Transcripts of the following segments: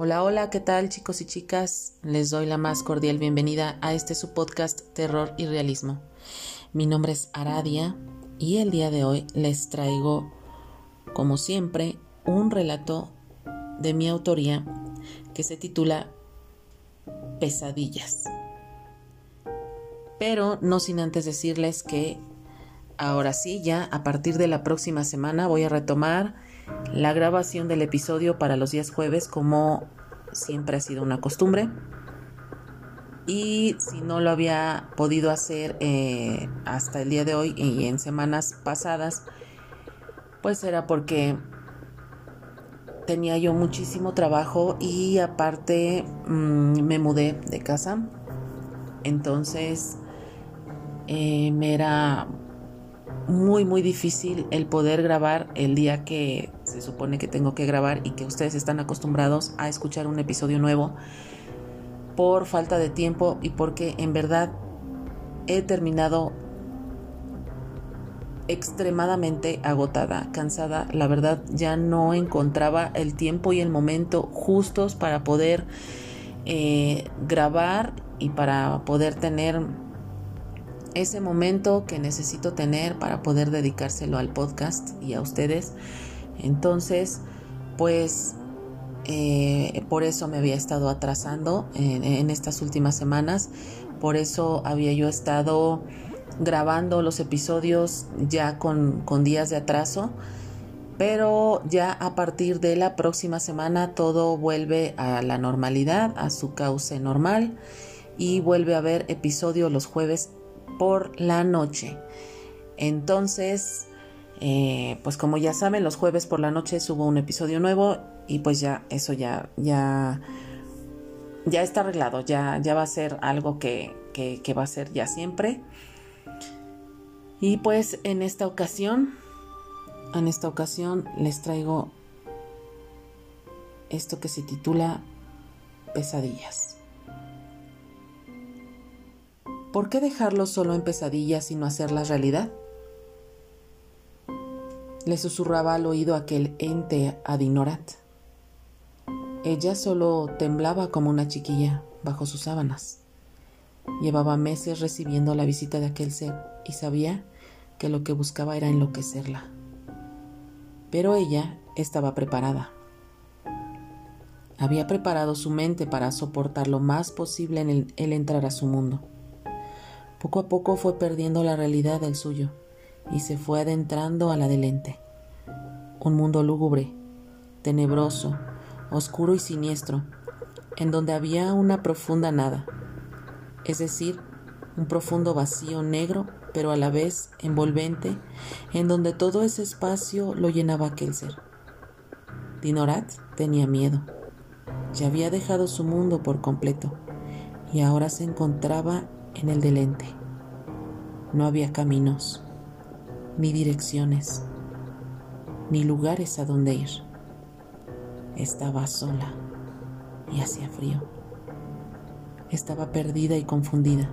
Hola, hola, ¿qué tal chicos y chicas? Les doy la más cordial bienvenida a este su podcast Terror y Realismo. Mi nombre es Aradia y el día de hoy les traigo, como siempre, un relato de mi autoría que se titula Pesadillas. Pero no sin antes decirles que ahora sí, ya a partir de la próxima semana voy a retomar la grabación del episodio para los días jueves como siempre ha sido una costumbre. Y si no lo había podido hacer eh, hasta el día de hoy y en semanas pasadas, pues era porque tenía yo muchísimo trabajo y aparte mm, me mudé de casa. Entonces eh, me era muy muy difícil el poder grabar el día que se supone que tengo que grabar y que ustedes están acostumbrados a escuchar un episodio nuevo por falta de tiempo y porque en verdad he terminado extremadamente agotada, cansada. La verdad ya no encontraba el tiempo y el momento justos para poder eh, grabar y para poder tener ese momento que necesito tener para poder dedicárselo al podcast y a ustedes. Entonces, pues eh, por eso me había estado atrasando en, estas últimas semanas. Por eso había yo estado grabando los episodios ya con, con días de atraso. Pero ya a partir de la próxima semana todo vuelve a la normalidad, a su cauce normal y vuelve a haber episodio los jueves por la noche. Entonces, eh, pues como ya saben, los jueves por la noche subo un episodio nuevo y pues ya eso ya, ya, ya está arreglado, ya, ya va a ser algo que, que, va a ser ya siempre. Y pues en esta ocasión, en esta ocasión les traigo esto que se titula Pesadillas. ¿Por qué dejarlo solo en pesadillas y no hacerlas realidad? Le susurraba al oído aquel ente a Dinorat. Ella solo temblaba como una chiquilla bajo sus sábanas. Llevaba meses recibiendo la visita de aquel ser y sabía que lo que buscaba era enloquecerla. Pero ella estaba preparada. Había preparado su mente para soportar lo más posible en el entrar a su mundo. Poco a poco fue perdiendo la realidad del suyo y se fue adentrando a la del ente. Un mundo lúgubre, tenebroso, oscuro y siniestro, en donde había una profunda nada, es decir, un profundo vacío negro, pero a la vez envolvente, en donde todo ese espacio lo llenaba aquel ser. Dinorat tenía miedo. Ya había dejado su mundo por completo y ahora se encontraba en el del ente. No había caminos, ni direcciones, ni lugares a donde ir. Estaba sola y hacía frío. Estaba perdida y confundida.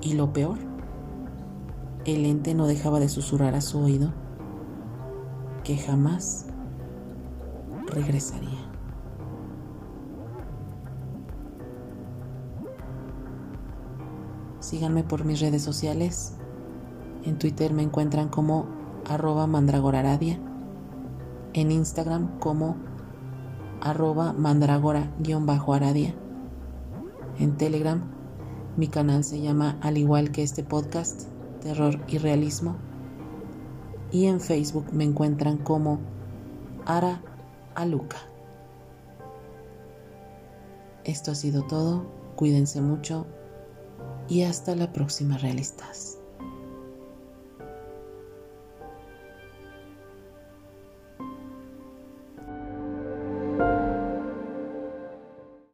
Y lo peor, el ente no dejaba de susurrar a su oído que jamás regresaría. Síganme por mis redes sociales. En Twitter me encuentran como arroba mandragoraradia. En Instagram como arroba mandragora-aradia. En Telegram mi canal se llama al igual que este podcast, Terror y Realismo. Y en Facebook me encuentran como Ara Aluca. Esto ha sido todo. Cuídense mucho y hasta la próxima realistas.